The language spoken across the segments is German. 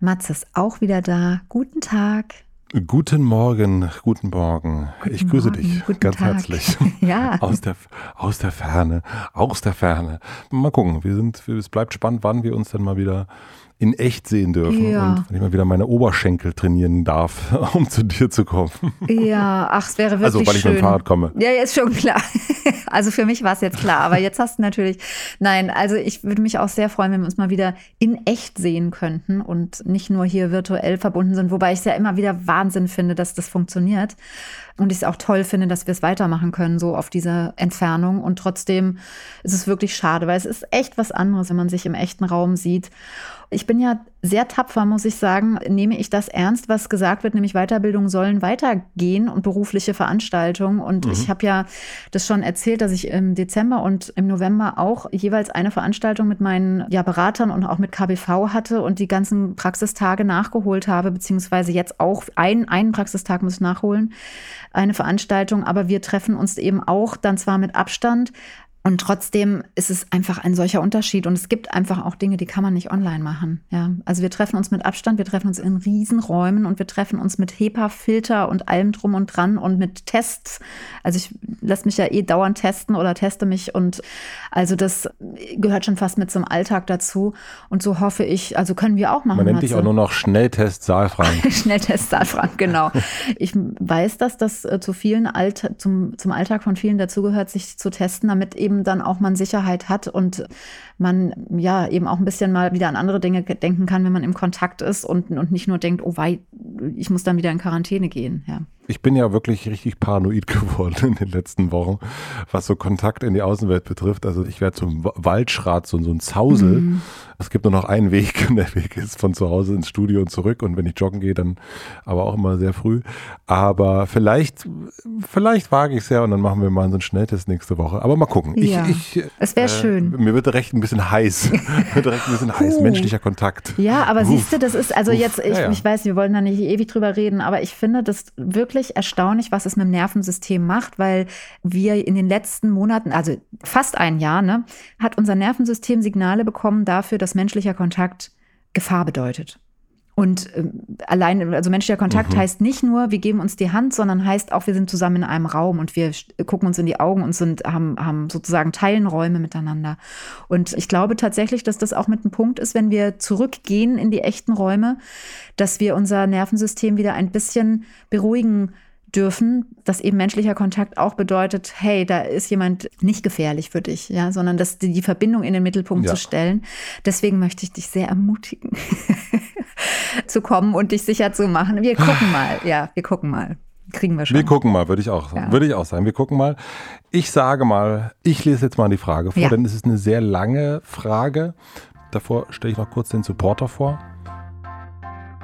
Matze ist auch wieder da. Guten Tag. Guten Morgen, guten Morgen. Guten ich grüße Morgen, dich ganz Tag. herzlich. ja. Aus der, aus der Ferne, aus der Ferne. Mal gucken, wir sind, es bleibt spannend, wann wir uns dann mal wieder in echt sehen dürfen ja. und wenn ich mal wieder meine Oberschenkel trainieren darf, um zu dir zu kommen. Ja, ach, es wäre wirklich Also, weil ich schön. mit dem Fahrrad komme. Ja, ist schon klar. Also für mich war es jetzt klar, aber jetzt hast du natürlich, nein, also ich würde mich auch sehr freuen, wenn wir uns mal wieder in echt sehen könnten und nicht nur hier virtuell verbunden sind, wobei ich es ja immer wieder Wahnsinn finde, dass das funktioniert. Und ich es auch toll finde, dass wir es weitermachen können, so auf dieser Entfernung. Und trotzdem ist es wirklich schade, weil es ist echt was anderes, wenn man sich im echten Raum sieht. Ich bin ja sehr tapfer, muss ich sagen, nehme ich das ernst, was gesagt wird, nämlich Weiterbildung sollen weitergehen und berufliche Veranstaltungen. Und mhm. ich habe ja das schon erzählt, dass ich im Dezember und im November auch jeweils eine Veranstaltung mit meinen ja, Beratern und auch mit KBV hatte und die ganzen Praxistage nachgeholt habe, beziehungsweise jetzt auch ein, einen Praxistag muss ich nachholen, eine Veranstaltung. Aber wir treffen uns eben auch dann zwar mit Abstand, und trotzdem ist es einfach ein solcher Unterschied. Und es gibt einfach auch Dinge, die kann man nicht online machen. Ja, also wir treffen uns mit Abstand, wir treffen uns in Riesenräumen und wir treffen uns mit HEPA-Filter und allem drum und dran und mit Tests. Also ich lasse mich ja eh dauernd testen oder teste mich und also das gehört schon fast mit zum Alltag dazu. Und so hoffe ich, also können wir auch machen. Man nennt dich auch nur noch Schnelltest Saalfrank. Schnelltest Saalfrank, genau. ich weiß, dass das äh, zu vielen Alt zum, zum Alltag von vielen dazugehört, sich zu testen, damit eben eben dann auch man Sicherheit hat und man ja eben auch ein bisschen mal wieder an andere Dinge denken kann, wenn man im Kontakt ist und, und nicht nur denkt, oh wei, ich muss dann wieder in Quarantäne gehen. Ja. Ich bin ja wirklich richtig paranoid geworden in den letzten Wochen, was so Kontakt in die Außenwelt betrifft. Also ich werde zum Waldschrat, so, so ein Zausel. Mhm. Es gibt nur noch einen Weg und der Weg ist von zu Hause ins Studio und zurück. Und wenn ich joggen gehe, dann aber auch immer sehr früh. Aber vielleicht, vielleicht wage ich es ja und dann machen wir mal so einen Schnelltest nächste Woche. Aber mal gucken. Ja, ich, ich, es wäre äh, schön. Mir wird recht ein bisschen heiß. wird recht ein bisschen heiß. Menschlicher Kontakt. Ja, aber Uff. siehst du, das ist, also Uff. jetzt, ich, ja, ja. ich weiß, wir wollen da nicht ewig drüber reden, aber ich finde das wirklich erstaunlich, was es mit dem Nervensystem macht, weil wir in den letzten Monaten, also fast ein Jahr, ne, hat unser Nervensystem Signale bekommen dafür, dass menschlicher Kontakt Gefahr bedeutet. Und äh, allein, also menschlicher Kontakt mhm. heißt nicht nur, wir geben uns die Hand, sondern heißt auch, wir sind zusammen in einem Raum und wir gucken uns in die Augen und sind, haben, haben sozusagen teilen Räume miteinander. Und ich glaube tatsächlich, dass das auch mit einem Punkt ist, wenn wir zurückgehen in die echten Räume, dass wir unser Nervensystem wieder ein bisschen beruhigen dürfen, dass eben menschlicher Kontakt auch bedeutet, hey, da ist jemand nicht gefährlich für dich, ja, sondern dass die, die Verbindung in den Mittelpunkt ja. zu stellen. Deswegen möchte ich dich sehr ermutigen, zu kommen und dich sicher zu machen. Wir gucken mal, ja, wir gucken mal. Kriegen wir schon. Wir gucken mal, würde ich auch sagen. Ja. Würde ich auch sagen. Wir gucken mal. Ich sage mal, ich lese jetzt mal die Frage vor, ja. denn es ist eine sehr lange Frage. Davor stelle ich noch kurz den Supporter vor.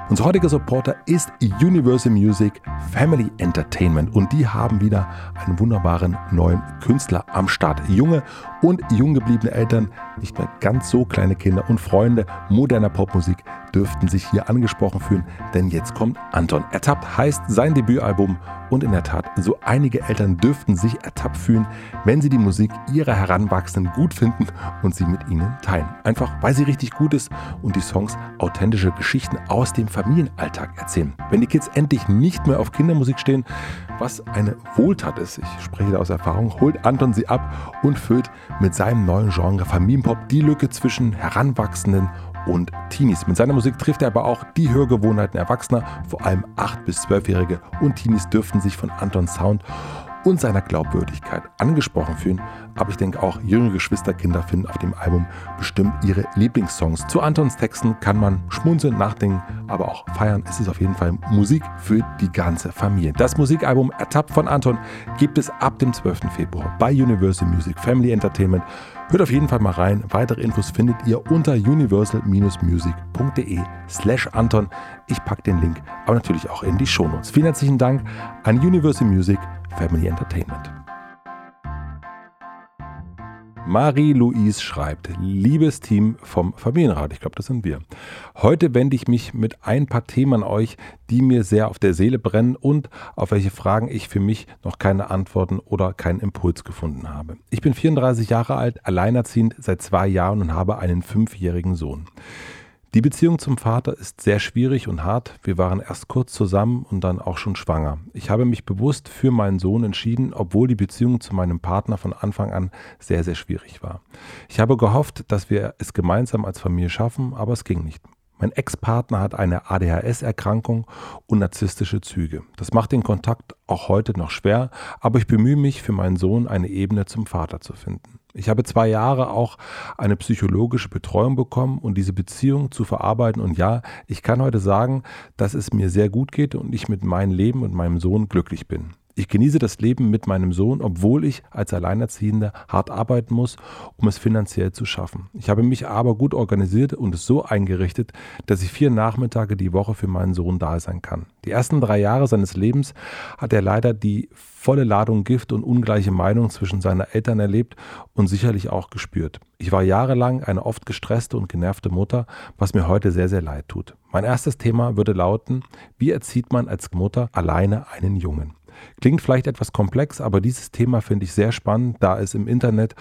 Unser heutiger Supporter ist Universal Music Family Entertainment und die haben wieder einen wunderbaren neuen Künstler am Start. Junge und jung gebliebene Eltern, nicht mehr ganz so kleine Kinder und Freunde moderner Popmusik dürften sich hier angesprochen fühlen, denn jetzt kommt Anton. Ertappt heißt sein Debütalbum und in der Tat, so einige Eltern dürften sich ertappt fühlen, wenn sie die Musik ihrer Heranwachsenden gut finden und sie mit ihnen teilen. Einfach weil sie richtig gut ist und die Songs authentische Geschichten aus dem Familienalltag erzählen. Wenn die Kids endlich nicht mehr auf Kindermusik stehen, was eine Wohltat ist, ich spreche da aus Erfahrung, holt Anton sie ab und füllt mit seinem neuen Genre Familienpop die Lücke zwischen Heranwachsenden und Teenies. Mit seiner Musik trifft er aber auch die Hörgewohnheiten Erwachsener, vor allem 8- bis 12-Jährige und Teenies dürften sich von Antons Sound und seiner Glaubwürdigkeit angesprochen fühlen. Aber ich denke auch, jüngere Geschwisterkinder finden auf dem Album bestimmt ihre Lieblingssongs. Zu Antons Texten kann man schmunzeln, nachdenken, aber auch feiern. Es ist auf jeden Fall Musik für die ganze Familie. Das Musikalbum Ertappt von Anton gibt es ab dem 12. Februar bei Universal Music Family Entertainment. Hört auf jeden Fall mal rein. Weitere Infos findet ihr unter universal-music.de slash Anton. Ich packe den Link aber natürlich auch in die Shownotes. Vielen herzlichen Dank an Universal Music Family Entertainment. Marie-Louise schreibt, liebes Team vom Familienrat, ich glaube, das sind wir. Heute wende ich mich mit ein paar Themen an euch, die mir sehr auf der Seele brennen und auf welche Fragen ich für mich noch keine Antworten oder keinen Impuls gefunden habe. Ich bin 34 Jahre alt, alleinerziehend seit zwei Jahren und habe einen fünfjährigen Sohn. Die Beziehung zum Vater ist sehr schwierig und hart. Wir waren erst kurz zusammen und dann auch schon schwanger. Ich habe mich bewusst für meinen Sohn entschieden, obwohl die Beziehung zu meinem Partner von Anfang an sehr, sehr schwierig war. Ich habe gehofft, dass wir es gemeinsam als Familie schaffen, aber es ging nicht. Mein Ex-Partner hat eine ADHS-Erkrankung und narzisstische Züge. Das macht den Kontakt auch heute noch schwer, aber ich bemühe mich für meinen Sohn eine Ebene zum Vater zu finden. Ich habe zwei Jahre auch eine psychologische Betreuung bekommen und diese Beziehung zu verarbeiten. Und ja, ich kann heute sagen, dass es mir sehr gut geht und ich mit meinem Leben und meinem Sohn glücklich bin. Ich genieße das Leben mit meinem Sohn, obwohl ich als Alleinerziehender hart arbeiten muss, um es finanziell zu schaffen. Ich habe mich aber gut organisiert und es so eingerichtet, dass ich vier Nachmittage die Woche für meinen Sohn da sein kann. Die ersten drei Jahre seines Lebens hat er leider die volle Ladung Gift und ungleiche Meinung zwischen seinen Eltern erlebt und sicherlich auch gespürt. Ich war jahrelang eine oft gestresste und genervte Mutter, was mir heute sehr, sehr leid tut. Mein erstes Thema würde lauten, wie erzieht man als Mutter alleine einen Jungen? Klingt vielleicht etwas komplex, aber dieses Thema finde ich sehr spannend, da es im Internet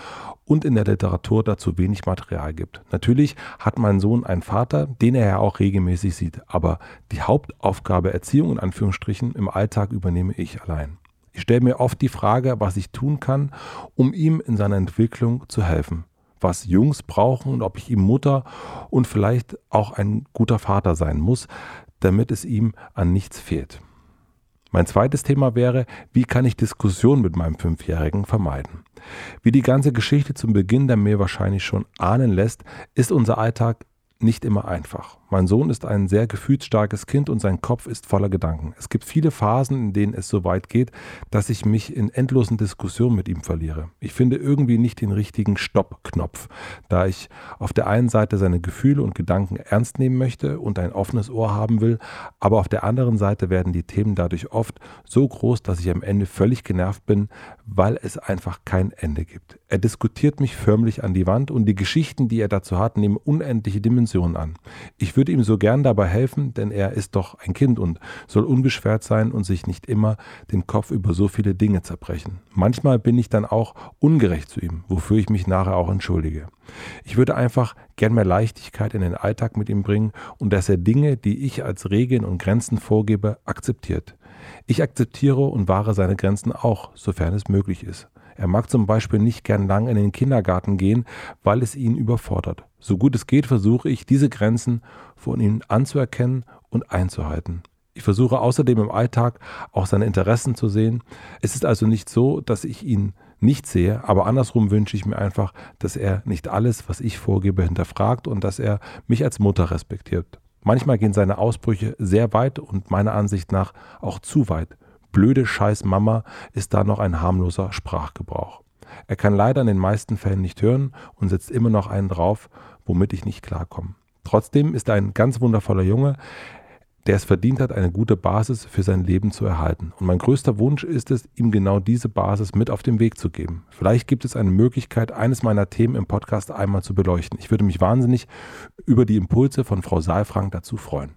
und in der Literatur dazu wenig Material gibt. Natürlich hat mein Sohn einen Vater, den er ja auch regelmäßig sieht, aber die Hauptaufgabe Erziehung in Anführungsstrichen im Alltag übernehme ich allein. Ich stelle mir oft die Frage, was ich tun kann, um ihm in seiner Entwicklung zu helfen was Jungs brauchen und ob ich ihm Mutter und vielleicht auch ein guter Vater sein muss, damit es ihm an nichts fehlt. Mein zweites Thema wäre, wie kann ich Diskussionen mit meinem Fünfjährigen vermeiden? Wie die ganze Geschichte zum Beginn der mir wahrscheinlich schon ahnen lässt, ist unser Alltag nicht immer einfach. Mein Sohn ist ein sehr gefühlsstarkes Kind und sein Kopf ist voller Gedanken. Es gibt viele Phasen, in denen es so weit geht, dass ich mich in endlosen Diskussionen mit ihm verliere. Ich finde irgendwie nicht den richtigen Stopp-Knopf, da ich auf der einen Seite seine Gefühle und Gedanken ernst nehmen möchte und ein offenes Ohr haben will, aber auf der anderen Seite werden die Themen dadurch oft so groß, dass ich am Ende völlig genervt bin, weil es einfach kein Ende gibt. Er diskutiert mich förmlich an die Wand und die Geschichten, die er dazu hat, nehmen unendliche Dimensionen an. Ich würde ihm so gern dabei helfen, denn er ist doch ein Kind und soll unbeschwert sein und sich nicht immer den Kopf über so viele Dinge zerbrechen. Manchmal bin ich dann auch ungerecht zu ihm, wofür ich mich nachher auch entschuldige. Ich würde einfach gern mehr Leichtigkeit in den Alltag mit ihm bringen und dass er Dinge, die ich als Regeln und Grenzen vorgebe, akzeptiert. Ich akzeptiere und wahre seine Grenzen auch, sofern es möglich ist. Er mag zum Beispiel nicht gern lang in den Kindergarten gehen, weil es ihn überfordert. So gut es geht, versuche ich, diese Grenzen von ihm anzuerkennen und einzuhalten. Ich versuche außerdem im Alltag auch seine Interessen zu sehen. Es ist also nicht so, dass ich ihn nicht sehe, aber andersrum wünsche ich mir einfach, dass er nicht alles, was ich vorgebe, hinterfragt und dass er mich als Mutter respektiert. Manchmal gehen seine Ausbrüche sehr weit und meiner Ansicht nach auch zu weit blöde Scheiß Mama ist da noch ein harmloser Sprachgebrauch. Er kann leider in den meisten Fällen nicht hören und setzt immer noch einen drauf, womit ich nicht klarkomme. Trotzdem ist er ein ganz wundervoller Junge, der es verdient hat, eine gute Basis für sein Leben zu erhalten. Und mein größter Wunsch ist es, ihm genau diese Basis mit auf den Weg zu geben. Vielleicht gibt es eine Möglichkeit, eines meiner Themen im Podcast einmal zu beleuchten. Ich würde mich wahnsinnig über die Impulse von Frau Saalfrank dazu freuen.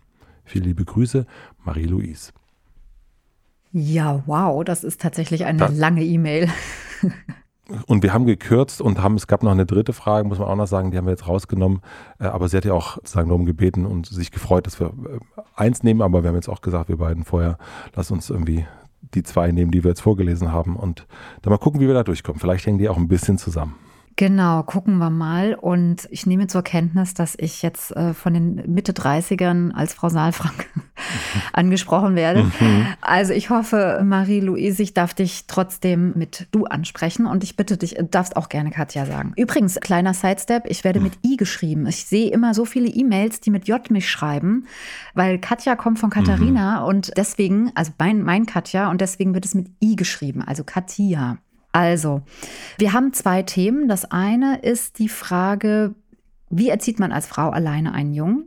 Viele liebe Grüße, Marie-Louise. Ja, wow, das ist tatsächlich eine das, lange E-Mail. Und wir haben gekürzt und haben, es gab noch eine dritte Frage, muss man auch noch sagen, die haben wir jetzt rausgenommen. Äh, aber sie hat ja auch sozusagen darum gebeten und sich gefreut, dass wir äh, eins nehmen. Aber wir haben jetzt auch gesagt, wir beiden vorher, lass uns irgendwie die zwei nehmen, die wir jetzt vorgelesen haben und dann mal gucken, wie wir da durchkommen. Vielleicht hängen die auch ein bisschen zusammen. Genau, gucken wir mal. Und ich nehme zur Kenntnis, dass ich jetzt äh, von den Mitte 30ern als Frau Saalfrank angesprochen werde. Mhm. Also ich hoffe, Marie-Louise, ich darf dich trotzdem mit du ansprechen und ich bitte dich, darfst auch gerne Katja sagen. Übrigens, kleiner Sidestep, ich werde mit I geschrieben. Ich sehe immer so viele E-Mails, die mit J mich schreiben, weil Katja kommt von Katharina mhm. und deswegen, also mein, mein Katja, und deswegen wird es mit I geschrieben, also Katja. Also, wir haben zwei Themen. Das eine ist die Frage, wie erzieht man als Frau alleine einen Jungen?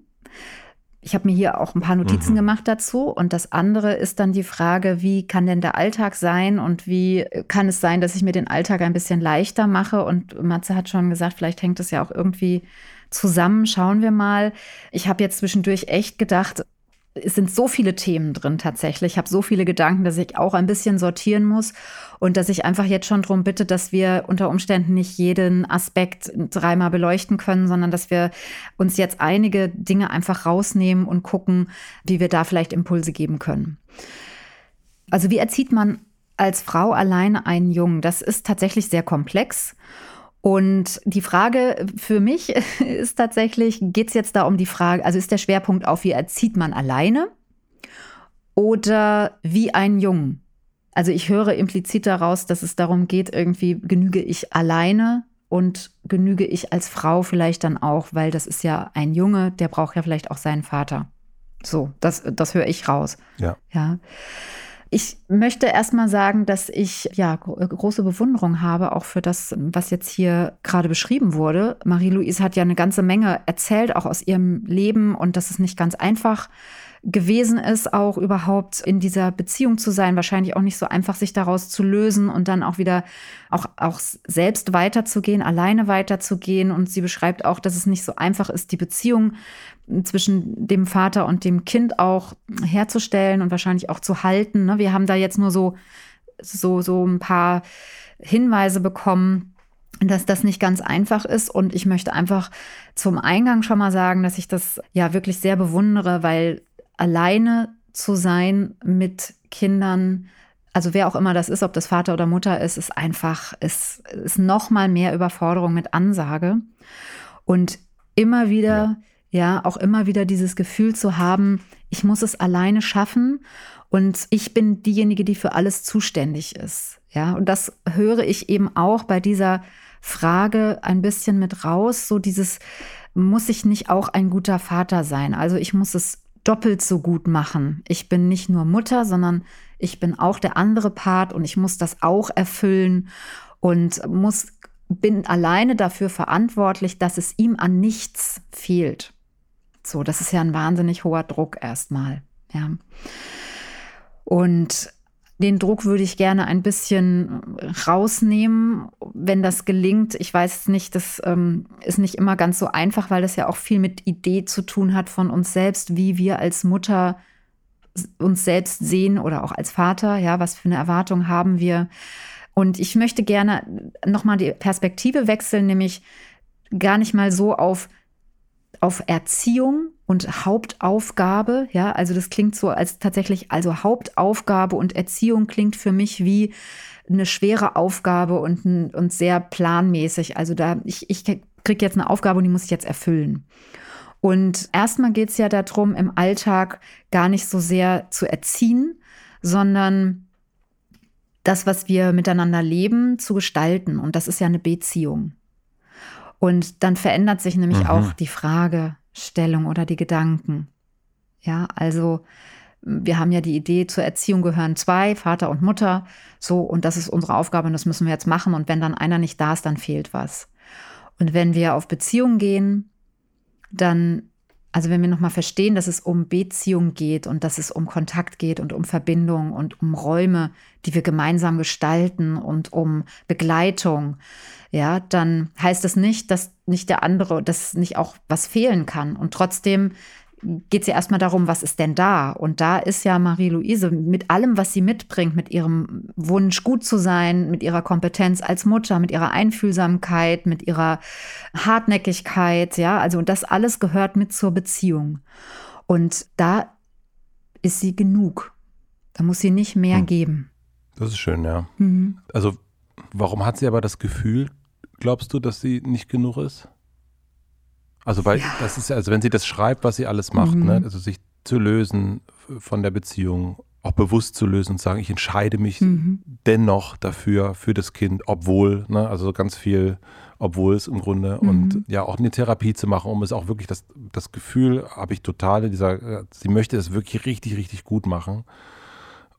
Ich habe mir hier auch ein paar Notizen mhm. gemacht dazu. Und das andere ist dann die Frage, wie kann denn der Alltag sein und wie kann es sein, dass ich mir den Alltag ein bisschen leichter mache? Und Matze hat schon gesagt, vielleicht hängt es ja auch irgendwie zusammen. Schauen wir mal. Ich habe jetzt zwischendurch echt gedacht, es sind so viele Themen drin tatsächlich. Ich habe so viele Gedanken, dass ich auch ein bisschen sortieren muss und dass ich einfach jetzt schon darum bitte, dass wir unter Umständen nicht jeden Aspekt dreimal beleuchten können, sondern dass wir uns jetzt einige Dinge einfach rausnehmen und gucken, wie wir da vielleicht Impulse geben können. Also wie erzieht man als Frau alleine einen Jungen? Das ist tatsächlich sehr komplex. Und die Frage für mich ist tatsächlich, geht es jetzt da um die Frage, also ist der Schwerpunkt auf, wie erzieht man alleine oder wie ein Jungen? Also ich höre implizit daraus, dass es darum geht, irgendwie genüge ich alleine und genüge ich als Frau vielleicht dann auch, weil das ist ja ein Junge, der braucht ja vielleicht auch seinen Vater. So, das, das höre ich raus. Ja. Ja. Ich möchte erstmal sagen, dass ich ja große Bewunderung habe, auch für das, was jetzt hier gerade beschrieben wurde. Marie-Louise hat ja eine ganze Menge erzählt, auch aus ihrem Leben und das ist nicht ganz einfach gewesen ist, auch überhaupt in dieser Beziehung zu sein. Wahrscheinlich auch nicht so einfach, sich daraus zu lösen und dann auch wieder auch, auch selbst weiterzugehen, alleine weiterzugehen. Und sie beschreibt auch, dass es nicht so einfach ist, die Beziehung zwischen dem Vater und dem Kind auch herzustellen und wahrscheinlich auch zu halten. Ne? Wir haben da jetzt nur so, so, so ein paar Hinweise bekommen, dass das nicht ganz einfach ist. Und ich möchte einfach zum Eingang schon mal sagen, dass ich das ja wirklich sehr bewundere, weil alleine zu sein mit Kindern, also wer auch immer das ist, ob das Vater oder Mutter ist, ist einfach, ist, ist noch mal mehr Überforderung mit Ansage. Und immer wieder, ja. ja, auch immer wieder dieses Gefühl zu haben, ich muss es alleine schaffen und ich bin diejenige, die für alles zuständig ist. Ja, und das höre ich eben auch bei dieser Frage ein bisschen mit raus, so dieses, muss ich nicht auch ein guter Vater sein? Also ich muss es doppelt so gut machen. Ich bin nicht nur Mutter, sondern ich bin auch der andere Part und ich muss das auch erfüllen und muss bin alleine dafür verantwortlich, dass es ihm an nichts fehlt. So, das ist ja ein wahnsinnig hoher Druck erstmal, ja. Und den Druck würde ich gerne ein bisschen rausnehmen, wenn das gelingt. Ich weiß nicht, das ähm, ist nicht immer ganz so einfach, weil das ja auch viel mit Idee zu tun hat von uns selbst, wie wir als Mutter uns selbst sehen oder auch als Vater. Ja, was für eine Erwartung haben wir? Und ich möchte gerne nochmal die Perspektive wechseln, nämlich gar nicht mal so auf auf Erziehung und Hauptaufgabe. Ja, also das klingt so als tatsächlich, also Hauptaufgabe und Erziehung klingt für mich wie eine schwere Aufgabe und, und sehr planmäßig. Also da, ich, ich kriege jetzt eine Aufgabe und die muss ich jetzt erfüllen. Und erstmal geht es ja darum, im Alltag gar nicht so sehr zu erziehen, sondern das, was wir miteinander leben, zu gestalten. Und das ist ja eine Beziehung. Und dann verändert sich nämlich mhm. auch die Fragestellung oder die Gedanken. Ja, also wir haben ja die Idee, zur Erziehung gehören zwei, Vater und Mutter. So, und das ist unsere Aufgabe und das müssen wir jetzt machen. Und wenn dann einer nicht da ist, dann fehlt was. Und wenn wir auf Beziehung gehen, dann, also wenn wir nochmal verstehen, dass es um Beziehung geht und dass es um Kontakt geht und um Verbindung und um Räume, die wir gemeinsam gestalten und um Begleitung, ja, dann heißt das nicht, dass nicht der andere, dass nicht auch was fehlen kann. Und trotzdem geht es ja erstmal darum, was ist denn da? Und da ist ja Marie-Louise mit allem, was sie mitbringt, mit ihrem Wunsch, gut zu sein, mit ihrer Kompetenz als Mutter, mit ihrer Einfühlsamkeit, mit ihrer Hartnäckigkeit, ja, also das alles gehört mit zur Beziehung. Und da ist sie genug. Da muss sie nicht mehr hm. geben. Das ist schön, ja. Mhm. Also, warum hat sie aber das Gefühl, glaubst du, dass sie nicht genug ist? Also, weil ja. das ist ja, also wenn sie das schreibt, was sie alles macht, ne? mhm. ne? also sich zu lösen von der Beziehung, auch bewusst zu lösen und sagen, ich entscheide mich mhm. dennoch dafür, für das Kind, obwohl, ne? also ganz viel, obwohl es im Grunde mhm. und ja auch eine Therapie zu machen, um es auch wirklich, das, das Gefühl habe ich total, dieser, sie möchte es wirklich richtig, richtig gut machen.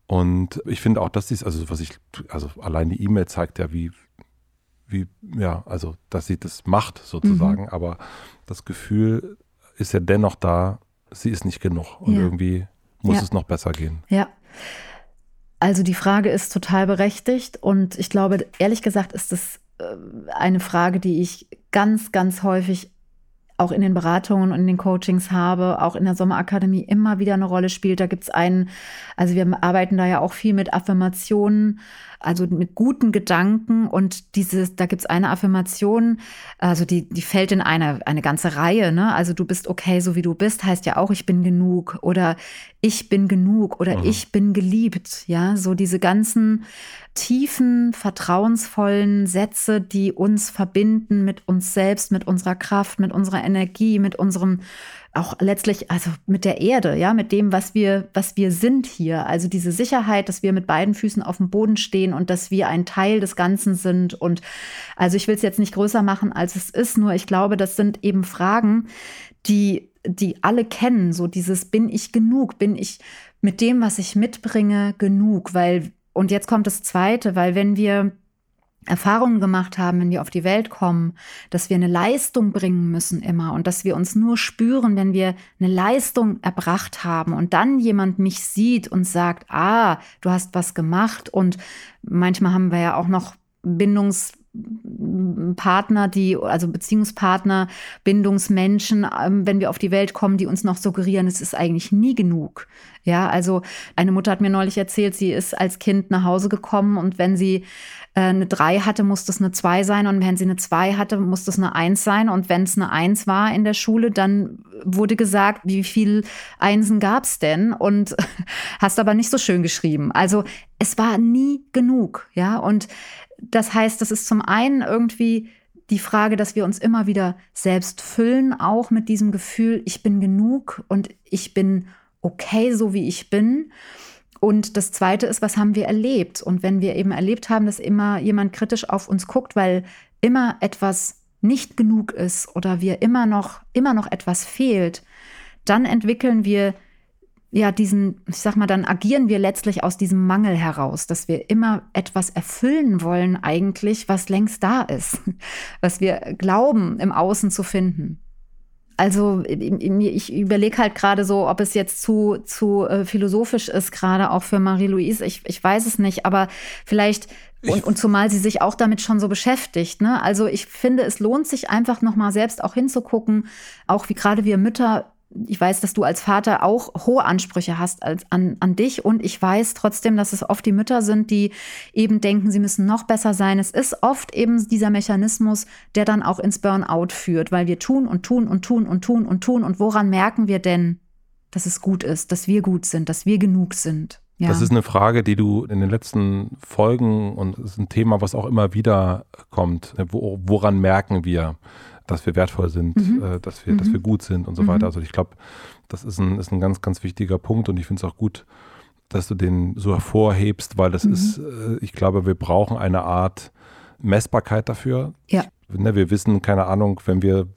Und ich finde auch, dass sie es, also was ich, also allein die E-Mail zeigt ja, wie, wie, ja, also dass sie das macht sozusagen, mhm. aber das Gefühl ist ja dennoch da, sie ist nicht genug und ja. irgendwie muss ja. es noch besser gehen. Ja. Also die Frage ist total berechtigt und ich glaube, ehrlich gesagt, ist es äh, eine Frage, die ich ganz, ganz häufig auch in den Beratungen und in den Coachings habe, auch in der Sommerakademie immer wieder eine Rolle spielt. Da gibt es einen, also wir arbeiten da ja auch viel mit Affirmationen, also mit guten Gedanken und dieses, da gibt es eine Affirmation, also die, die fällt in eine, eine ganze Reihe, ne? Also du bist okay, so wie du bist, heißt ja auch, ich bin genug oder ich bin genug oder mhm. ich bin geliebt, ja, so diese ganzen tiefen, vertrauensvollen Sätze, die uns verbinden mit uns selbst, mit unserer Kraft, mit unserer Energie, mit unserem auch letztlich, also mit der Erde, ja, mit dem, was wir, was wir sind hier. Also diese Sicherheit, dass wir mit beiden Füßen auf dem Boden stehen und dass wir ein Teil des Ganzen sind. Und also ich will es jetzt nicht größer machen, als es ist, nur ich glaube, das sind eben Fragen, die, die alle kennen. So dieses, bin ich genug? Bin ich mit dem, was ich mitbringe, genug? Weil, und jetzt kommt das Zweite, weil wenn wir Erfahrungen gemacht haben, wenn wir auf die Welt kommen, dass wir eine Leistung bringen müssen immer und dass wir uns nur spüren, wenn wir eine Leistung erbracht haben und dann jemand mich sieht und sagt, ah, du hast was gemacht und manchmal haben wir ja auch noch Bindungs Partner, die, also Beziehungspartner, Bindungsmenschen, ähm, wenn wir auf die Welt kommen, die uns noch suggerieren, es ist eigentlich nie genug. Ja, also eine Mutter hat mir neulich erzählt, sie ist als Kind nach Hause gekommen und wenn sie äh, eine 3 hatte, musste es eine 2 sein und wenn sie eine 2 hatte, musste es eine 1 sein und wenn es eine 1 war in der Schule, dann wurde gesagt, wie viel Einsen gab es denn und hast aber nicht so schön geschrieben. Also es war nie genug, ja, und das heißt, das ist zum einen irgendwie die Frage, dass wir uns immer wieder selbst füllen, auch mit diesem Gefühl, ich bin genug und ich bin okay, so wie ich bin. Und das Zweite ist, was haben wir erlebt? Und wenn wir eben erlebt haben, dass immer jemand kritisch auf uns guckt, weil immer etwas nicht genug ist oder wir immer noch, immer noch etwas fehlt, dann entwickeln wir ja, diesen, ich sag mal, dann agieren wir letztlich aus diesem Mangel heraus, dass wir immer etwas erfüllen wollen eigentlich, was längst da ist, was wir glauben im Außen zu finden. Also ich überlege halt gerade so, ob es jetzt zu, zu äh, philosophisch ist, gerade auch für Marie-Louise. Ich, ich weiß es nicht, aber vielleicht, und, und zumal sie sich auch damit schon so beschäftigt. Ne? Also ich finde, es lohnt sich einfach nochmal selbst auch hinzugucken, auch wie gerade wir Mütter ich weiß, dass du als Vater auch hohe Ansprüche hast als, an, an dich und ich weiß trotzdem, dass es oft die Mütter sind, die eben denken, sie müssen noch besser sein. Es ist oft eben dieser Mechanismus, der dann auch ins Burnout führt, weil wir tun und tun und tun und tun und tun und woran merken wir denn, dass es gut ist, dass wir gut sind, dass wir genug sind? Ja. Das ist eine Frage, die du in den letzten Folgen und ist ein Thema, was auch immer wieder kommt. Wo, woran merken wir? Dass wir wertvoll sind, mhm. äh, dass, wir, mhm. dass wir gut sind und so mhm. weiter. Also ich glaube, das ist ein, ist ein ganz, ganz wichtiger Punkt und ich finde es auch gut, dass du den so hervorhebst, weil das mhm. ist, äh, ich glaube, wir brauchen eine Art Messbarkeit dafür. Ja. Ne, wir wissen, keine Ahnung, wenn wir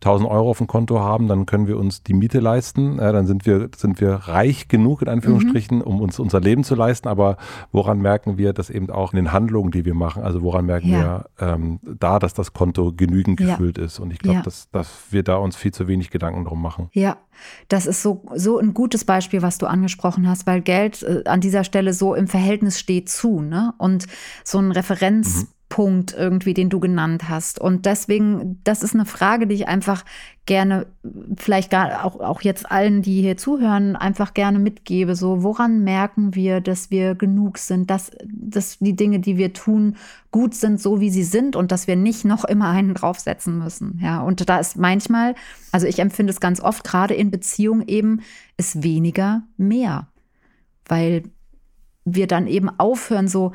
1000 Euro auf dem Konto haben, dann können wir uns die Miete leisten. Ja, dann sind wir, sind wir reich genug, in Anführungsstrichen, mhm. um uns unser Leben zu leisten. Aber woran merken wir das eben auch in den Handlungen, die wir machen? Also woran merken ja. wir ähm, da, dass das Konto genügend gefüllt ja. ist? Und ich glaube, dass, dass wir da uns viel zu wenig Gedanken drum machen. Ja, das ist so, so ein gutes Beispiel, was du angesprochen hast, weil Geld äh, an dieser Stelle so im Verhältnis steht zu. Ne? Und so ein Referenz. Mhm. Punkt irgendwie, den du genannt hast. Und deswegen, das ist eine Frage, die ich einfach gerne, vielleicht gar auch, auch jetzt allen, die hier zuhören, einfach gerne mitgebe. So, woran merken wir, dass wir genug sind, dass, dass die Dinge, die wir tun, gut sind, so wie sie sind und dass wir nicht noch immer einen draufsetzen müssen. Ja, und da ist manchmal, also ich empfinde es ganz oft, gerade in Beziehungen eben, ist weniger mehr. Weil wir dann eben aufhören, so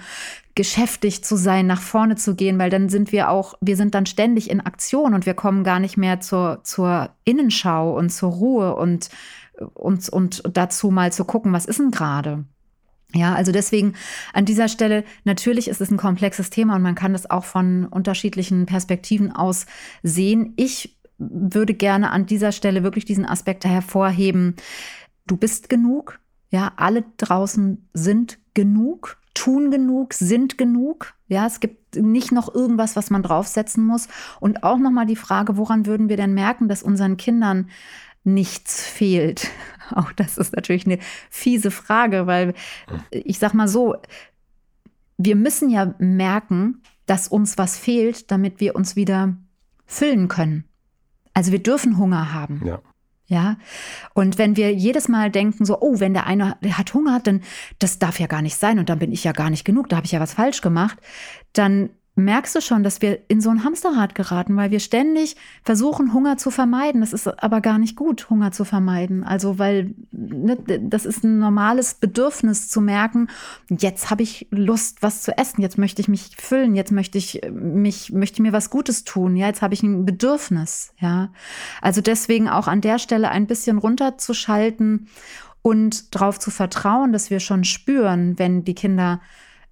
geschäftig zu sein, nach vorne zu gehen, weil dann sind wir auch, wir sind dann ständig in Aktion und wir kommen gar nicht mehr zur, zur Innenschau und zur Ruhe und, und, und dazu mal zu gucken, was ist denn gerade? Ja, also deswegen an dieser Stelle, natürlich ist es ein komplexes Thema und man kann das auch von unterschiedlichen Perspektiven aus sehen. Ich würde gerne an dieser Stelle wirklich diesen Aspekt hervorheben. Du bist genug. Ja, alle draußen sind genug, tun genug, sind genug. Ja, es gibt nicht noch irgendwas, was man draufsetzen muss. Und auch nochmal die Frage, woran würden wir denn merken, dass unseren Kindern nichts fehlt? Auch das ist natürlich eine fiese Frage, weil ich sag mal so, wir müssen ja merken, dass uns was fehlt, damit wir uns wieder füllen können. Also wir dürfen Hunger haben. Ja. Ja. Und wenn wir jedes Mal denken, so, oh, wenn der eine hat Hunger, dann das darf ja gar nicht sein und dann bin ich ja gar nicht genug, da habe ich ja was falsch gemacht, dann merkst du schon, dass wir in so ein Hamsterrad geraten, weil wir ständig versuchen, Hunger zu vermeiden. Das ist aber gar nicht gut, Hunger zu vermeiden. Also, weil ne, das ist ein normales Bedürfnis zu merken, jetzt habe ich Lust, was zu essen, jetzt möchte ich mich füllen, jetzt möchte ich mich, möchte mir was Gutes tun, ja, jetzt habe ich ein Bedürfnis, ja. Also deswegen auch an der Stelle ein bisschen runterzuschalten und darauf zu vertrauen, dass wir schon spüren, wenn die Kinder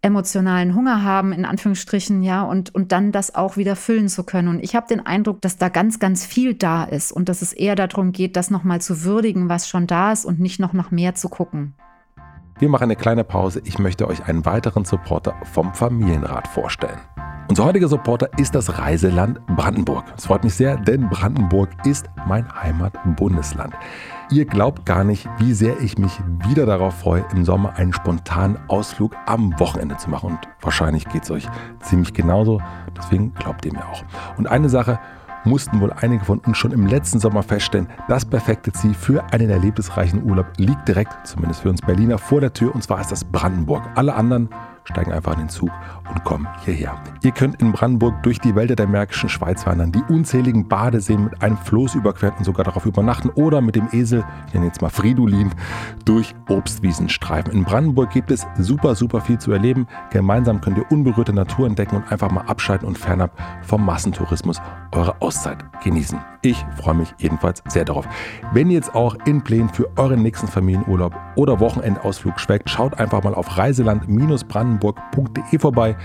emotionalen Hunger haben, in Anführungsstrichen, ja, und, und dann das auch wieder füllen zu können. Und ich habe den Eindruck, dass da ganz, ganz viel da ist und dass es eher darum geht, das nochmal zu würdigen, was schon da ist und nicht noch nach mehr zu gucken. Wir machen eine kleine Pause. Ich möchte euch einen weiteren Supporter vom Familienrat vorstellen. Unser heutiger Supporter ist das Reiseland Brandenburg. Es freut mich sehr, denn Brandenburg ist mein Heimatbundesland. Ihr glaubt gar nicht, wie sehr ich mich wieder darauf freue, im Sommer einen spontanen Ausflug am Wochenende zu machen. Und wahrscheinlich geht es euch ziemlich genauso. Deswegen glaubt ihr mir auch. Und eine Sache mussten wohl einige von uns schon im letzten Sommer feststellen, das perfekte Ziel für einen erlebnisreichen Urlaub liegt direkt, zumindest für uns Berliner, vor der Tür. Und zwar ist das Brandenburg. Alle anderen steigen einfach in den Zug und kommen hierher. Ihr könnt in Brandenburg durch die Wälder der Märkischen Schweiz wandern, die unzähligen Badeseen mit einem Floß überqueren und sogar darauf übernachten oder mit dem Esel, ich nenne jetzt mal Fridolin, durch Obstwiesen streifen. In Brandenburg gibt es super, super viel zu erleben. Gemeinsam könnt ihr unberührte Natur entdecken und einfach mal abschalten und fernab vom Massentourismus eure Auszeit genießen. Ich freue mich jedenfalls sehr darauf. Wenn ihr jetzt auch in Plänen für euren nächsten Familienurlaub oder Wochenendausflug schwelgt, schaut einfach mal auf reiseland-brandenburg.de vorbei.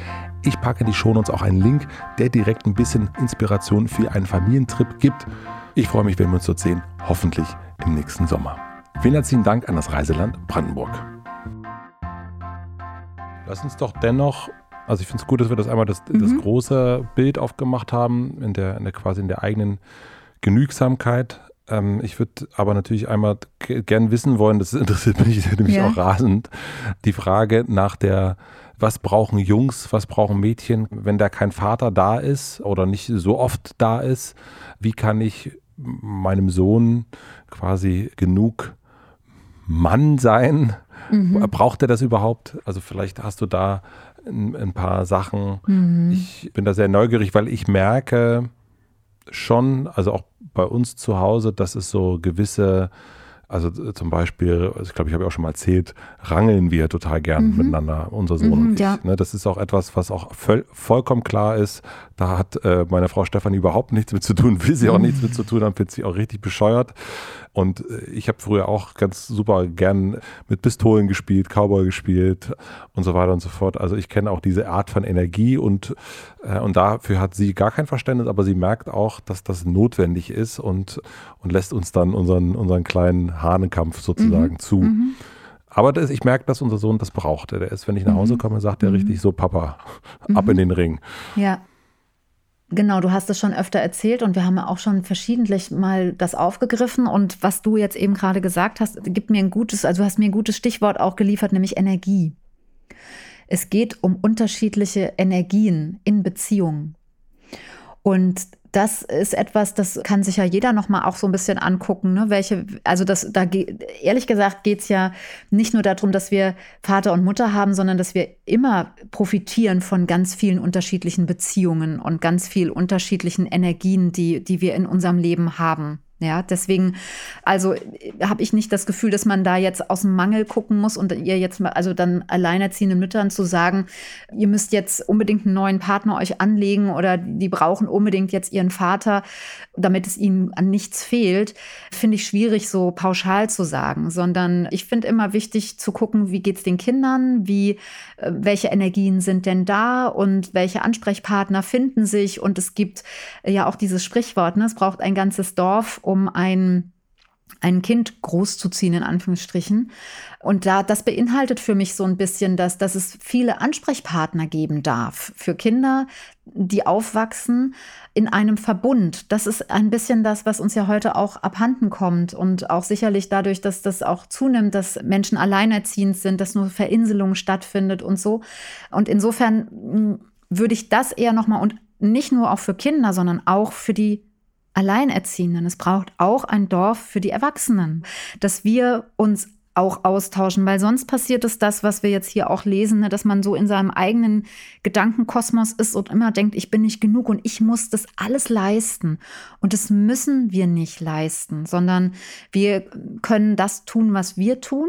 Ich packe in die Shownotes auch einen Link, der direkt ein bisschen Inspiration für einen Familientrip gibt. Ich freue mich, wenn wir uns dort sehen, hoffentlich im nächsten Sommer. Vielen herzlichen Dank an das Reiseland Brandenburg. Lass uns doch dennoch also ich finde es gut, dass wir das einmal das, mhm. das, große Bild aufgemacht haben, in der, in der quasi in der eigenen Genügsamkeit. Ähm, ich würde aber natürlich einmal gern wissen wollen, das interessiert mich nämlich ja. auch rasend, die Frage nach der, was brauchen Jungs, was brauchen Mädchen, wenn da kein Vater da ist oder nicht so oft da ist, wie kann ich meinem Sohn quasi genug Mann sein? Mhm. Braucht er das überhaupt? Also vielleicht hast du da ein, ein paar Sachen. Mhm. Ich bin da sehr neugierig, weil ich merke schon, also auch bei uns zu Hause, dass es so gewisse also zum Beispiel, ich glaube, ich habe ja auch schon mal erzählt, rangeln wir total gern mhm. miteinander, unser Sohn mhm, und ich. Ja. Ne, das ist auch etwas, was auch voll, vollkommen klar ist. Da hat äh, meine Frau Stefanie überhaupt nichts mit zu tun, will sie auch nichts mit zu tun haben, findet sie auch richtig bescheuert. Und äh, ich habe früher auch ganz super gern mit Pistolen gespielt, Cowboy gespielt und so weiter und so fort. Also ich kenne auch diese Art von Energie und, äh, und dafür hat sie gar kein Verständnis, aber sie merkt auch, dass das notwendig ist und, und lässt uns dann unseren, unseren kleinen Hahnenkampf sozusagen mhm. zu. Mhm. Aber das, ich merke, dass unser Sohn das braucht. Der ist, wenn ich nach Hause mhm. komme, sagt er mhm. richtig so, Papa, ab in mhm. den Ring. Ja. Genau, du hast es schon öfter erzählt und wir haben auch schon verschiedentlich mal das aufgegriffen. Und was du jetzt eben gerade gesagt hast, gibt mir ein gutes, also du hast mir ein gutes Stichwort auch geliefert, nämlich Energie. Es geht um unterschiedliche Energien in Beziehungen. Und das ist etwas, das kann sich ja jeder noch mal auch so ein bisschen angucken, ne? Welche, also das, da ehrlich gesagt geht es ja nicht nur darum, dass wir Vater und Mutter haben, sondern dass wir immer profitieren von ganz vielen unterschiedlichen Beziehungen und ganz vielen unterschiedlichen Energien, die, die wir in unserem Leben haben. Ja, deswegen, also habe ich nicht das Gefühl, dass man da jetzt aus dem Mangel gucken muss und ihr jetzt mal, also dann alleinerziehenden Müttern zu sagen, ihr müsst jetzt unbedingt einen neuen Partner euch anlegen oder die brauchen unbedingt jetzt ihren Vater, damit es ihnen an nichts fehlt, finde ich schwierig so pauschal zu sagen, sondern ich finde immer wichtig zu gucken, wie geht's den Kindern, wie, äh, welche Energien sind denn da und welche Ansprechpartner finden sich. Und es gibt ja auch dieses Sprichwort, ne, es braucht ein ganzes Dorf, um ein ein Kind großzuziehen, in Anführungsstrichen. Und da, das beinhaltet für mich so ein bisschen, dass, dass es viele Ansprechpartner geben darf für Kinder, die aufwachsen in einem Verbund. Das ist ein bisschen das, was uns ja heute auch abhanden kommt und auch sicherlich dadurch, dass das auch zunimmt, dass Menschen alleinerziehend sind, dass nur Verinselung stattfindet und so. Und insofern hm, würde ich das eher nochmal und nicht nur auch für Kinder, sondern auch für die Alleinerziehenden. Es braucht auch ein Dorf für die Erwachsenen, dass wir uns auch austauschen, weil sonst passiert es das, was wir jetzt hier auch lesen, ne, dass man so in seinem eigenen Gedankenkosmos ist und immer denkt, ich bin nicht genug und ich muss das alles leisten. Und das müssen wir nicht leisten, sondern wir können das tun, was wir tun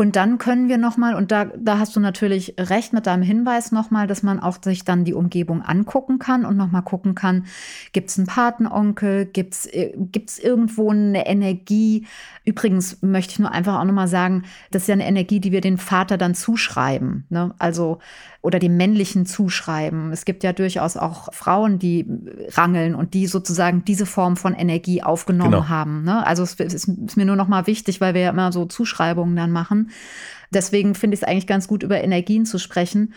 und dann können wir nochmal, und da, da hast du natürlich recht mit deinem Hinweis nochmal, dass man auch sich dann die Umgebung angucken kann und nochmal gucken kann, gibt es einen Patenonkel, gibt es äh, irgendwo eine Energie. Übrigens möchte ich nur einfach auch nochmal sagen, das ist ja eine Energie, die wir den Vater dann zuschreiben. Ne? Also oder dem männlichen zuschreiben. Es gibt ja durchaus auch Frauen, die rangeln und die sozusagen diese Form von Energie aufgenommen genau. haben. Ne? Also es ist, ist mir nur noch mal wichtig, weil wir ja immer so Zuschreibungen dann machen. Deswegen finde ich es eigentlich ganz gut, über Energien zu sprechen.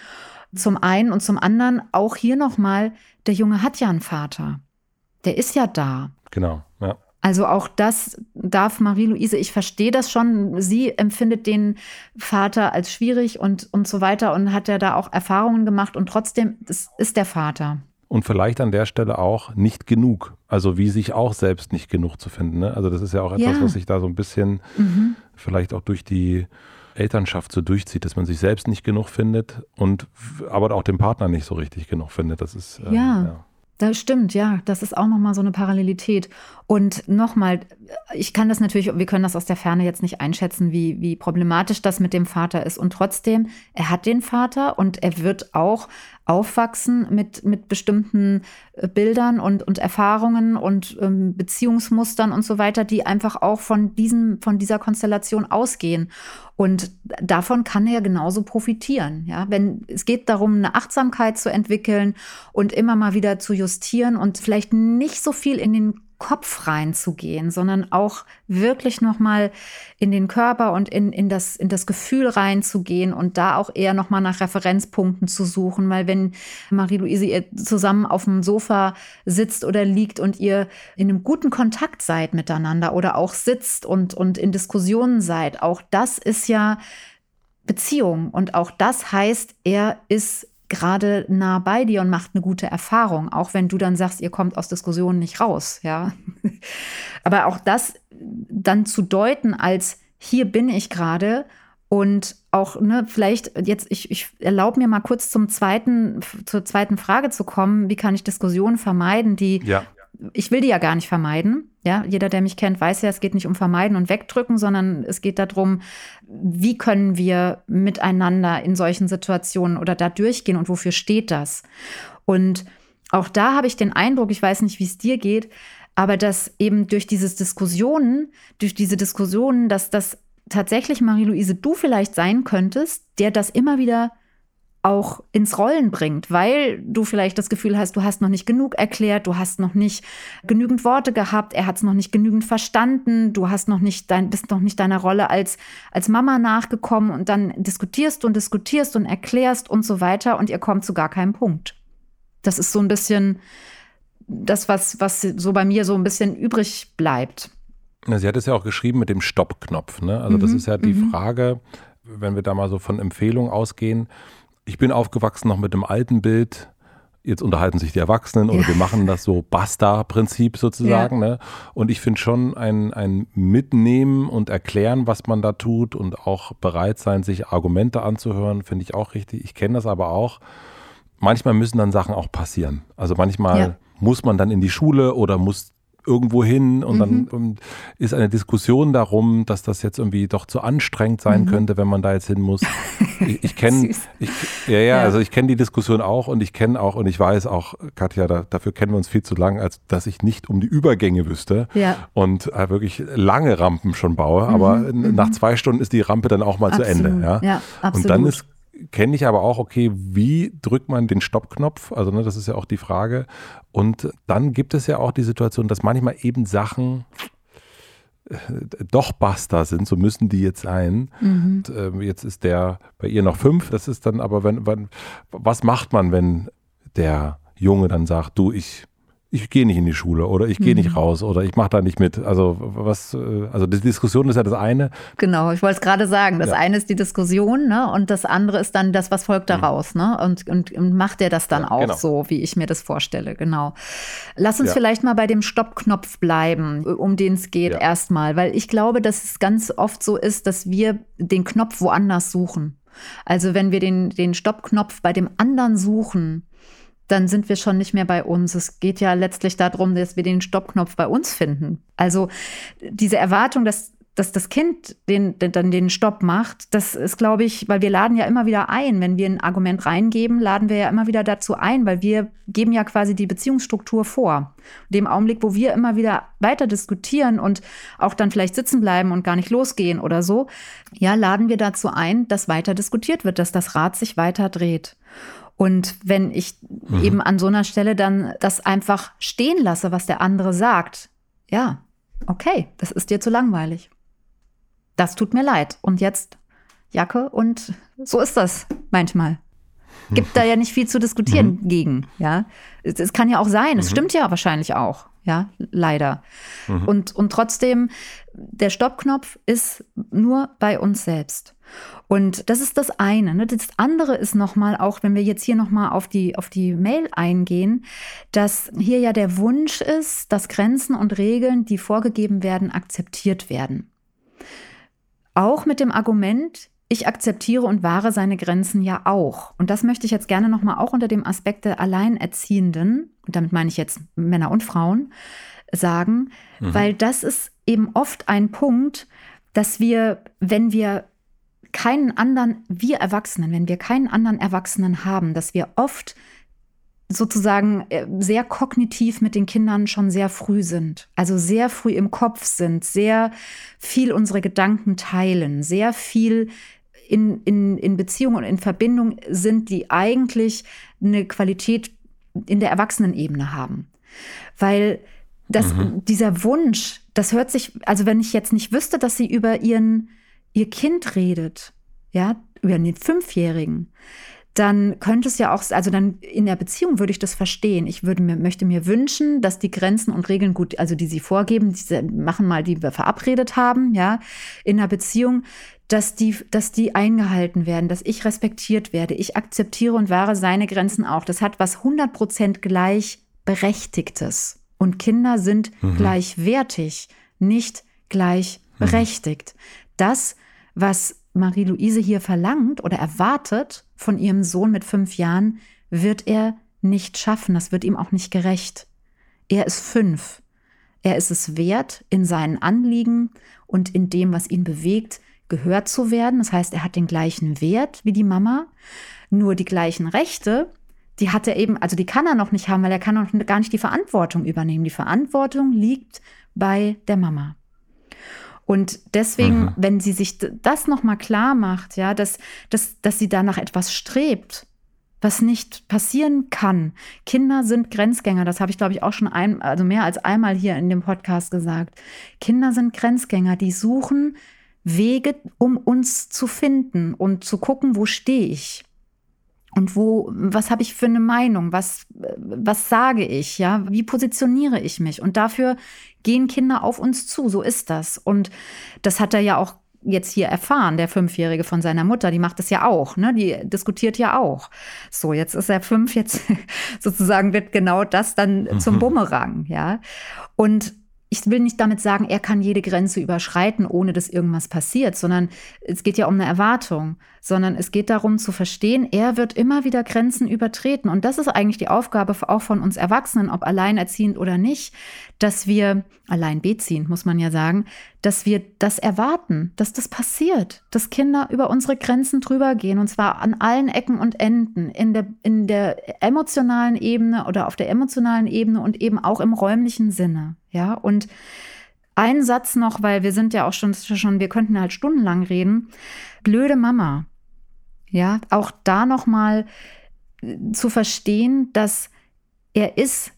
Zum einen und zum anderen auch hier noch mal, der Junge hat ja einen Vater. Der ist ja da. Genau, ja. Also auch das darf Marie-Louise, ich verstehe das schon, sie empfindet den Vater als schwierig und, und so weiter und hat ja da auch Erfahrungen gemacht und trotzdem das ist der Vater. Und vielleicht an der Stelle auch nicht genug. Also wie sich auch selbst nicht genug zu finden. Ne? Also das ist ja auch etwas, ja. was sich da so ein bisschen mhm. vielleicht auch durch die Elternschaft so durchzieht, dass man sich selbst nicht genug findet und aber auch den Partner nicht so richtig genug findet. Das ist ähm, ja. ja. Das stimmt, ja. Das ist auch nochmal so eine Parallelität. Und nochmal, ich kann das natürlich, wir können das aus der Ferne jetzt nicht einschätzen, wie, wie problematisch das mit dem Vater ist. Und trotzdem, er hat den Vater und er wird auch aufwachsen mit, mit bestimmten äh, Bildern und, und Erfahrungen und ähm, Beziehungsmustern und so weiter, die einfach auch von, diesem, von dieser Konstellation ausgehen. Und davon kann er genauso profitieren. Ja? Wenn, es geht darum, eine Achtsamkeit zu entwickeln und immer mal wieder zu justieren und vielleicht nicht so viel in den Kopf reinzugehen, sondern auch wirklich nochmal in den Körper und in, in, das, in das Gefühl reinzugehen und da auch eher nochmal nach Referenzpunkten zu suchen. Weil wenn Marie-Louise zusammen auf dem Sofa sitzt oder liegt und ihr in einem guten Kontakt seid miteinander oder auch sitzt und, und in Diskussionen seid, auch das ist ja Beziehung. Und auch das heißt, er ist gerade nah bei dir und macht eine gute Erfahrung, auch wenn du dann sagst, ihr kommt aus Diskussionen nicht raus, ja. Aber auch das dann zu deuten als hier bin ich gerade und auch, ne, vielleicht jetzt, ich, ich erlaube mir mal kurz zum zweiten, zur zweiten Frage zu kommen. Wie kann ich Diskussionen vermeiden, die ja ich will die ja gar nicht vermeiden. Ja, jeder, der mich kennt, weiß ja, es geht nicht um vermeiden und wegdrücken, sondern es geht darum, wie können wir miteinander in solchen Situationen oder da durchgehen und wofür steht das? Und auch da habe ich den Eindruck, ich weiß nicht, wie es dir geht, aber dass eben durch diese Diskussionen, durch diese Diskussionen, dass das tatsächlich, Marie-Louise, du vielleicht sein könntest, der das immer wieder auch ins Rollen bringt, weil du vielleicht das Gefühl hast, du hast noch nicht genug erklärt, du hast noch nicht genügend Worte gehabt, er hat es noch nicht genügend verstanden, du hast noch nicht dein, bist noch nicht deiner Rolle als, als Mama nachgekommen und dann diskutierst und diskutierst und erklärst und so weiter und ihr kommt zu gar keinem Punkt. Das ist so ein bisschen das, was, was so bei mir so ein bisschen übrig bleibt. Sie hat es ja auch geschrieben mit dem Stoppknopf. Ne? Also, mhm, das ist ja die mhm. Frage, wenn wir da mal so von Empfehlungen ausgehen ich bin aufgewachsen noch mit dem alten Bild, jetzt unterhalten sich die Erwachsenen oder ja. wir machen das so Basta-Prinzip sozusagen. Ja. Ne? Und ich finde schon ein, ein Mitnehmen und Erklären, was man da tut und auch bereit sein, sich Argumente anzuhören, finde ich auch richtig. Ich kenne das aber auch. Manchmal müssen dann Sachen auch passieren. Also manchmal ja. muss man dann in die Schule oder muss irgendwo hin und mhm. dann ist eine Diskussion darum, dass das jetzt irgendwie doch zu anstrengend sein mhm. könnte, wenn man da jetzt hin muss. Ich, ich kenne, ja, ja, ja, also ich kenne die Diskussion auch und ich kenne auch und ich weiß auch, Katja, da, dafür kennen wir uns viel zu lang, als dass ich nicht um die Übergänge wüsste ja. und äh, wirklich lange Rampen schon baue. Mhm. Aber mhm. nach zwei Stunden ist die Rampe dann auch mal absolut. zu Ende. Ja, ja absolut. Und dann ist kenne ich aber auch, okay, wie drückt man den Stoppknopf? Also, ne, das ist ja auch die Frage. Und dann gibt es ja auch die Situation, dass manchmal eben Sachen äh, doch Basta sind, so müssen die jetzt sein. Mhm. Und, äh, jetzt ist der bei ihr noch fünf. Das ist dann aber, wenn, wenn, was macht man, wenn der Junge dann sagt, du, ich ich gehe nicht in die Schule oder ich gehe mhm. nicht raus oder ich mache da nicht mit. Also was, äh, also die Diskussion ist ja das eine. Genau, ich wollte es gerade sagen. Das ja. eine ist die Diskussion, ne? Und das andere ist dann das, was folgt mhm. daraus, mhm. ne? Und, und, und macht er das dann ja, auch genau. so, wie ich mir das vorstelle, genau. Lass uns ja. vielleicht mal bei dem Stoppknopf bleiben, um den es geht, erstmal, weil ich glaube, dass es ganz oft so ist, dass wir den Knopf woanders suchen. Also wenn wir den, den Stoppknopf bei dem anderen suchen, dann sind wir schon nicht mehr bei uns. Es geht ja letztlich darum, dass wir den Stoppknopf bei uns finden. Also diese Erwartung, dass dass das Kind den, dann den Stopp macht, das ist, glaube ich, weil wir laden ja immer wieder ein. Wenn wir ein Argument reingeben, laden wir ja immer wieder dazu ein, weil wir geben ja quasi die Beziehungsstruktur vor. Dem Augenblick, wo wir immer wieder weiter diskutieren und auch dann vielleicht sitzen bleiben und gar nicht losgehen oder so, ja, laden wir dazu ein, dass weiter diskutiert wird, dass das Rad sich weiter dreht. Und wenn ich mhm. eben an so einer Stelle dann das einfach stehen lasse, was der andere sagt, ja, okay, das ist dir zu langweilig. Das tut mir leid. Und jetzt Jacke und so ist das manchmal. Gibt da ja nicht viel zu diskutieren mhm. gegen, ja. Es, es, kann ja auch sein, es mhm. stimmt ja wahrscheinlich auch, ja, leider. Mhm. Und, und trotzdem, der Stoppknopf ist nur bei uns selbst. Und das ist das eine. Ne? Das andere ist nochmal, auch wenn wir jetzt hier nochmal auf die, auf die Mail eingehen, dass hier ja der Wunsch ist, dass Grenzen und Regeln, die vorgegeben werden, akzeptiert werden. Auch mit dem Argument, ich akzeptiere und wahre seine Grenzen ja auch. Und das möchte ich jetzt gerne nochmal auch unter dem Aspekt der Alleinerziehenden, und damit meine ich jetzt Männer und Frauen, sagen, mhm. weil das ist eben oft ein Punkt, dass wir, wenn wir keinen anderen, wir Erwachsenen, wenn wir keinen anderen Erwachsenen haben, dass wir oft sozusagen äh, sehr kognitiv mit den Kindern schon sehr früh sind. Also sehr früh im Kopf sind, sehr viel unsere Gedanken teilen, sehr viel in, in, in Beziehung und in Verbindung sind, die eigentlich eine Qualität in der Erwachsenenebene haben. Weil das, mhm. dieser Wunsch, das hört sich, also wenn ich jetzt nicht wüsste, dass sie über ihren ihr Kind redet, ja, über den Fünfjährigen, dann könnte es ja auch, also dann in der Beziehung würde ich das verstehen. Ich würde mir, möchte mir wünschen, dass die Grenzen und Regeln gut, also die sie vorgeben, diese machen mal, die wir verabredet haben, ja, in der Beziehung, dass die, dass die eingehalten werden, dass ich respektiert werde. Ich akzeptiere und wahre seine Grenzen auch. Das hat was 100% gleichberechtigtes. Und Kinder sind mhm. gleichwertig, nicht gleichberechtigt. Mhm das, was Marie-Louise hier verlangt oder erwartet von ihrem Sohn mit fünf Jahren, wird er nicht schaffen. Das wird ihm auch nicht gerecht. Er ist fünf. Er ist es wert, in seinen Anliegen und in dem, was ihn bewegt, gehört zu werden. Das heißt, er hat den gleichen Wert wie die Mama, nur die gleichen Rechte. Die hat er eben, also die kann er noch nicht haben, weil er kann noch gar nicht die Verantwortung übernehmen. Die Verantwortung liegt bei der Mama. Und deswegen, mhm. wenn sie sich das nochmal klar macht, ja, dass, dass, dass sie danach etwas strebt, was nicht passieren kann. Kinder sind Grenzgänger, das habe ich, glaube ich, auch schon ein, also mehr als einmal hier in dem Podcast gesagt. Kinder sind Grenzgänger, die suchen Wege, um uns zu finden und zu gucken, wo stehe ich. Und wo, was habe ich für eine Meinung? Was, was sage ich? Ja, wie positioniere ich mich? Und dafür gehen Kinder auf uns zu. So ist das. Und das hat er ja auch jetzt hier erfahren, der Fünfjährige von seiner Mutter. Die macht es ja auch, ne? Die diskutiert ja auch. So, jetzt ist er fünf, jetzt sozusagen wird genau das dann mhm. zum Bumerang, ja. Und ich will nicht damit sagen, er kann jede Grenze überschreiten, ohne dass irgendwas passiert, sondern es geht ja um eine Erwartung, sondern es geht darum zu verstehen, er wird immer wieder Grenzen übertreten. Und das ist eigentlich die Aufgabe auch von uns Erwachsenen, ob alleinerziehend oder nicht, dass wir, allein beziehend muss man ja sagen, dass wir das erwarten, dass das passiert, dass Kinder über unsere Grenzen drüber gehen und zwar an allen Ecken und Enden, in der, in der emotionalen Ebene oder auf der emotionalen Ebene und eben auch im räumlichen Sinne. Ja, und ein Satz noch, weil wir sind ja auch schon, schon wir könnten halt stundenlang reden. Blöde Mama. Ja, auch da nochmal äh, zu verstehen, dass er ist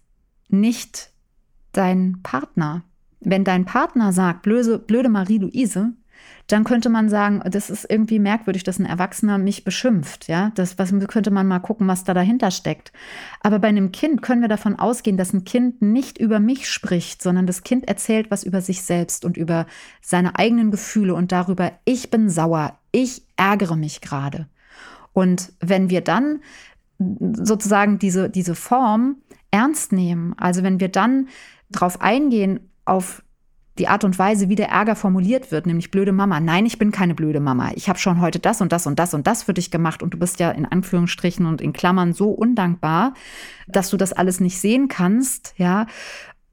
nicht dein Partner. Wenn dein Partner sagt, blöde, blöde Marie-Louise, dann könnte man sagen, das ist irgendwie merkwürdig, dass ein Erwachsener mich beschimpft. Ja, das was, könnte man mal gucken, was da dahinter steckt. Aber bei einem Kind können wir davon ausgehen, dass ein Kind nicht über mich spricht, sondern das Kind erzählt was über sich selbst und über seine eigenen Gefühle und darüber, ich bin sauer, ich ärgere mich gerade. Und wenn wir dann sozusagen diese, diese Form ernst nehmen, also wenn wir dann darauf eingehen, auf die Art und Weise, wie der Ärger formuliert wird, nämlich blöde Mama. Nein, ich bin keine blöde Mama. Ich habe schon heute das und das und das und das für dich gemacht und du bist ja in Anführungsstrichen und in Klammern so undankbar, dass du das alles nicht sehen kannst, ja.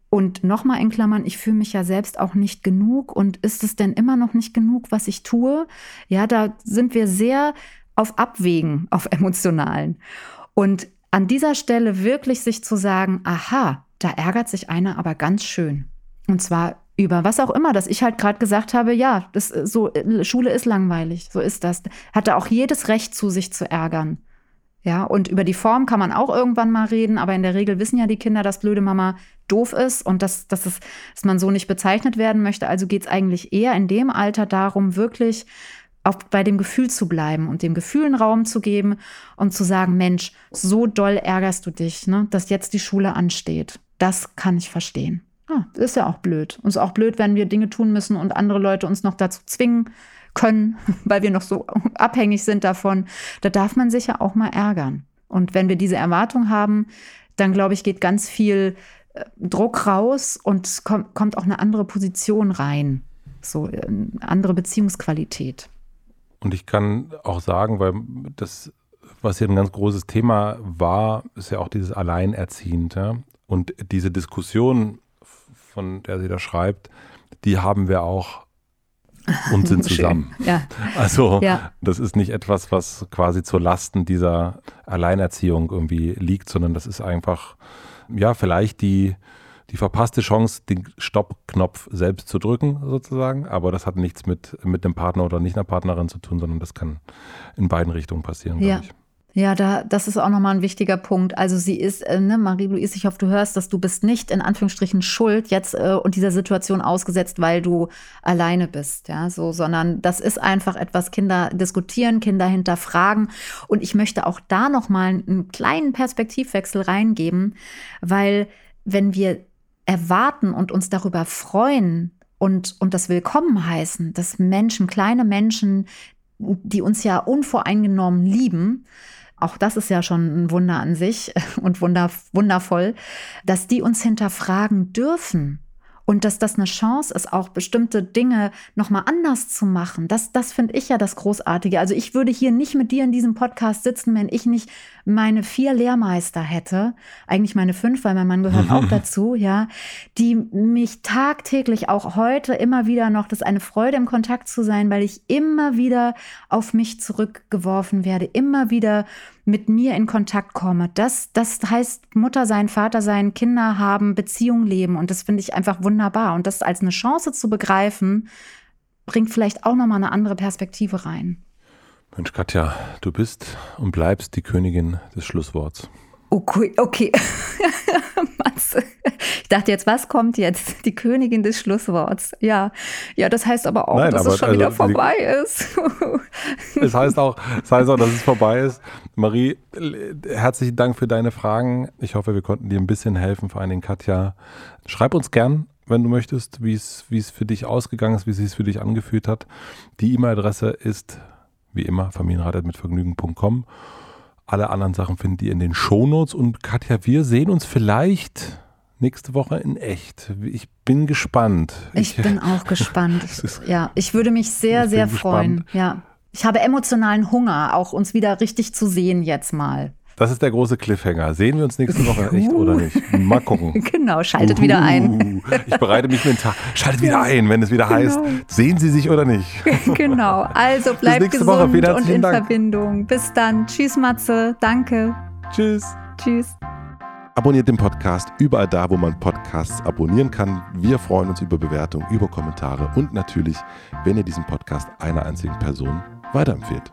Und nochmal in Klammern, ich fühle mich ja selbst auch nicht genug und ist es denn immer noch nicht genug, was ich tue? Ja, da sind wir sehr auf Abwägen, auf emotionalen. Und an dieser Stelle wirklich sich zu sagen, aha, da ärgert sich einer aber ganz schön. Und zwar über was auch immer, dass ich halt gerade gesagt habe, ja, das so Schule ist langweilig, so ist das. Hatte auch jedes Recht zu sich zu ärgern. Ja, und über die Form kann man auch irgendwann mal reden, aber in der Regel wissen ja die Kinder, dass blöde Mama doof ist und dass, dass, es, dass man so nicht bezeichnet werden möchte. Also geht es eigentlich eher in dem Alter darum, wirklich auch bei dem Gefühl zu bleiben und dem Gefühl einen Raum zu geben und zu sagen, Mensch, so doll ärgerst du dich, ne, dass jetzt die Schule ansteht. Das kann ich verstehen. Ah, ist ja auch blöd. Und es ist auch blöd, wenn wir Dinge tun müssen und andere Leute uns noch dazu zwingen können, weil wir noch so abhängig sind davon. Da darf man sich ja auch mal ärgern. Und wenn wir diese Erwartung haben, dann glaube ich, geht ganz viel äh, Druck raus und kommt, kommt auch eine andere Position rein. So eine äh, andere Beziehungsqualität. Und ich kann auch sagen, weil das, was hier ein ganz großes Thema war, ist ja auch dieses Alleinerziehend. Ja? Und diese Diskussion, von der sie da schreibt, die haben wir auch und sind zusammen. Ja. Also ja. das ist nicht etwas, was quasi zur Lasten dieser Alleinerziehung irgendwie liegt, sondern das ist einfach, ja, vielleicht die, die verpasste Chance, den Stoppknopf selbst zu drücken, sozusagen. Aber das hat nichts mit, mit dem Partner oder nicht einer Partnerin zu tun, sondern das kann in beiden Richtungen passieren, ja. glaube ich. Ja, da, das ist auch nochmal ein wichtiger Punkt. Also sie ist, äh, ne, Marie-Louise, ich hoffe, du hörst, dass du bist nicht in Anführungsstrichen schuld jetzt äh, und dieser Situation ausgesetzt, weil du alleine bist, ja, so, sondern das ist einfach etwas, Kinder diskutieren, Kinder hinterfragen. Und ich möchte auch da nochmal einen kleinen Perspektivwechsel reingeben, weil wenn wir erwarten und uns darüber freuen und, und das Willkommen heißen, dass Menschen, kleine Menschen, die uns ja unvoreingenommen lieben, auch das ist ja schon ein Wunder an sich und wundervoll, dass die uns hinterfragen dürfen und dass das eine Chance ist, auch bestimmte Dinge nochmal anders zu machen. Das, das finde ich ja das Großartige. Also ich würde hier nicht mit dir in diesem Podcast sitzen, wenn ich nicht meine vier Lehrmeister hätte, eigentlich meine fünf, weil mein Mann gehört auch dazu, ja, die mich tagtäglich auch heute immer wieder noch, das ist eine Freude im Kontakt zu sein, weil ich immer wieder auf mich zurückgeworfen werde, immer wieder mit mir in Kontakt komme. Das, das heißt Mutter sein, Vater sein, Kinder haben, Beziehung leben. Und das finde ich einfach wunderbar. Und das als eine Chance zu begreifen, bringt vielleicht auch nochmal eine andere Perspektive rein. Mensch, Katja, du bist und bleibst die Königin des Schlussworts. Okay, okay. ich dachte jetzt, was kommt jetzt? Die Königin des Schlussworts. Ja, ja, das heißt aber auch, Nein, dass aber, es schon also, wieder vorbei die, ist. es heißt auch, es heißt auch, dass es vorbei ist. Marie, herzlichen Dank für deine Fragen. Ich hoffe, wir konnten dir ein bisschen helfen, vor allen Dingen Katja. Schreib uns gern, wenn du möchtest, wie es, für dich ausgegangen ist, wie es sich für dich angefühlt hat. Die E-Mail-Adresse ist wie immer nächste Woche in echt. Ich bin gespannt. Ich, ich bin auch gespannt. ja, ich würde mich sehr, sehr freuen. Ja. Ich habe emotionalen Hunger, auch uns wieder richtig zu sehen jetzt mal. Das ist der große Cliffhanger. Sehen wir uns nächste Woche echt oder nicht? Mal gucken. Genau, schaltet Uhu. wieder ein. Ich bereite mich mental. Schaltet wieder ein, wenn es wieder genau. heißt, sehen Sie sich oder nicht. Genau. Also bleibt gesund Woche. und in Dank. Verbindung. Bis dann. Tschüss, Matze. Danke. Tschüss. Tschüss. Abonniert den Podcast überall da, wo man Podcasts abonnieren kann. Wir freuen uns über Bewertungen, über Kommentare und natürlich, wenn ihr diesen Podcast einer einzigen Person weiterempfehlt.